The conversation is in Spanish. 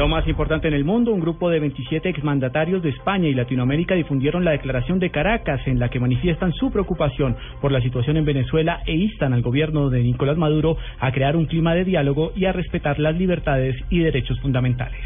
Lo más importante en el mundo, un grupo de 27 exmandatarios de España y Latinoamérica difundieron la declaración de Caracas en la que manifiestan su preocupación por la situación en Venezuela e instan al gobierno de Nicolás Maduro a crear un clima de diálogo y a respetar las libertades y derechos fundamentales.